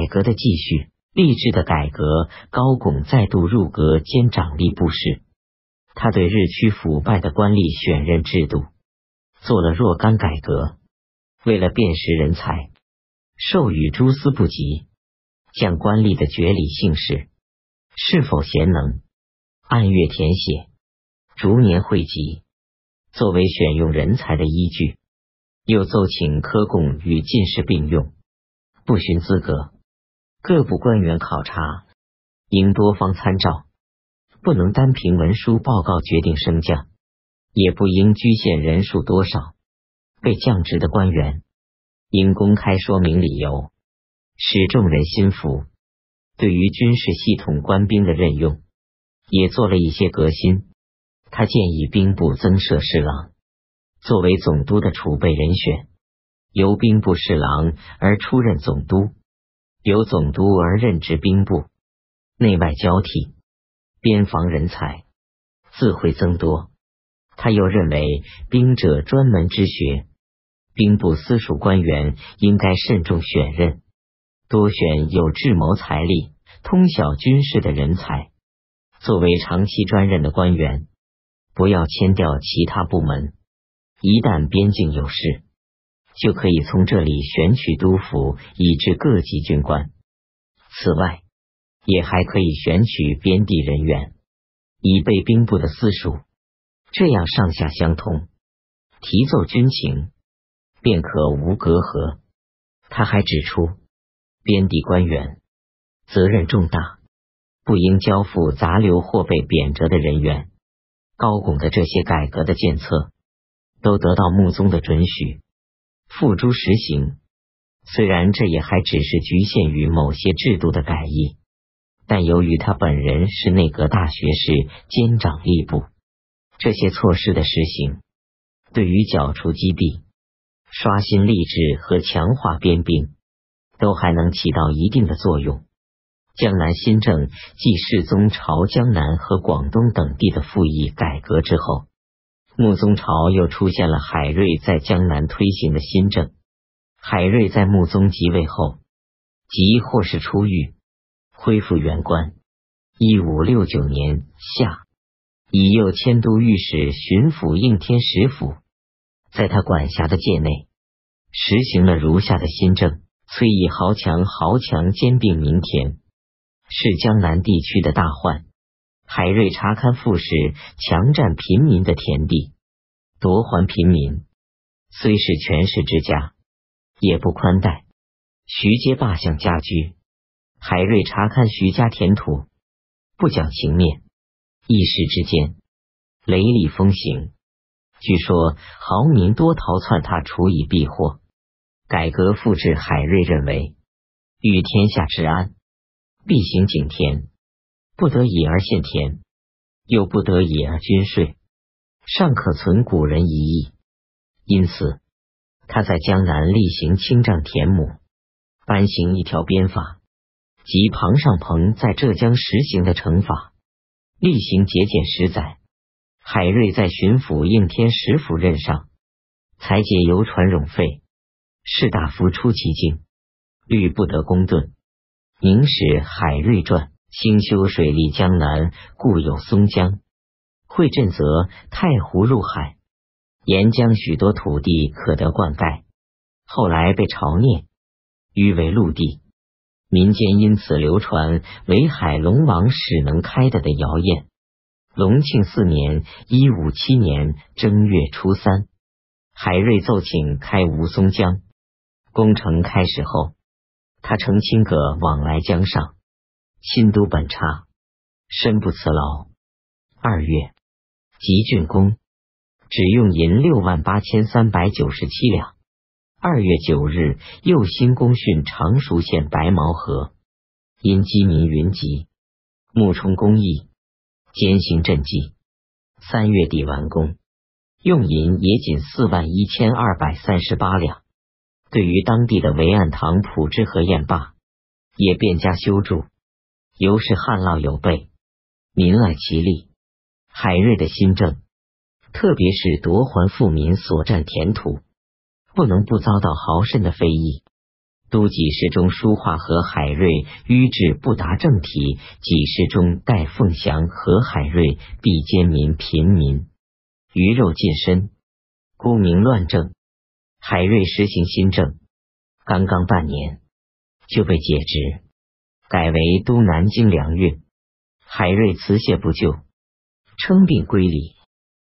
改革的继续，吏治的改革。高拱再度入阁兼掌吏部事，他对日趋腐败的官吏选任制度做了若干改革。为了辨识人才，授予诸司部级，将官吏的爵礼姓氏是否贤能，按月填写，逐年汇集，作为选用人才的依据。又奏请科贡与进士并用，不寻资格。各部官员考察，应多方参照，不能单凭文书报告决定升降，也不应局限人数多少。被降职的官员，应公开说明理由，使众人心服。对于军事系统官兵的任用，也做了一些革新。他建议兵部增设侍郎。作为总督的储备人选，由兵部侍郎而出任总督，由总督而任职兵部，内外交替，边防人才自会增多。他又认为兵者专门之学，兵部司属官员应该慎重选任，多选有智谋才力、通晓军事的人才，作为长期专任的官员，不要迁调其他部门。一旦边境有事，就可以从这里选取督府，以至各级军官。此外，也还可以选取边地人员，以备兵部的私属，这样上下相通，提奏军情，便可无隔阂。他还指出，边地官员责任重大，不应交付杂流或被贬谪的人员。高拱的这些改革的建策。都得到穆宗的准许，付诸实行。虽然这也还只是局限于某些制度的改易，但由于他本人是内阁大学士兼掌吏部，这些措施的实行，对于剿除积弊、刷新吏治和强化边兵，都还能起到一定的作用。江南新政继世宗朝江南和广东等地的赋役改革之后。穆宗朝又出现了海瑞在江南推行的新政。海瑞在穆宗即位后，即或是出狱，恢复原官。一五六九年夏，以右迁都御史巡抚应天使府，在他管辖的界内，实行了如下的新政：虽以豪强豪强兼并民田，是江南地区的大患。海瑞查勘富士，强占平民的田地，夺还平民。虽是权势之家，也不宽待。徐阶罢相家居，海瑞查勘徐家田土，不讲情面，一时之间雷厉风行。据说豪民多逃窜他，处以避祸。改革复制海瑞认为，欲天下治安，必行井田。不得已而献田，又不得已而均税，尚可存古人一意。因此，他在江南例行清丈田亩，颁行一条鞭法，即庞尚鹏在浙江实行的惩罚，例行节俭十载。海瑞在巡抚应天十府任上，裁减邮传冗费，士大夫出其境，律不得公顿。明史海瑞传。兴修水利江南，故有松江。会镇则太湖入海，沿江许多土地可得灌溉。后来被朝念，誉为陆地。民间因此流传为海龙王始能开的的谣言。隆庆四年（一五七年）正月初三，海瑞奏请开吴淞江。工程开始后，他乘轻阁往来江上。新都本差，身不辞劳。二月，集竣工，只用银六万八千三百九十七两。二月九日，又新工训常熟县白毛河，因饥民云集，木冲工艺，艰行赈济。三月底完工，用银也仅四万一千二百三十八两。对于当地的维岸塘普之河堰坝，也便加修筑。由是旱涝有备，民爱其利。海瑞的新政，特别是夺还富民所占田土，不能不遭到豪绅的非议。都给事中书画和海瑞迂志不达正体，给事中戴凤祥和海瑞必奸民贫民，鱼肉尽身，沽名乱政。海瑞实行新政，刚刚半年就被解职，改为都南京粮运。海瑞辞谢不就，称病归里。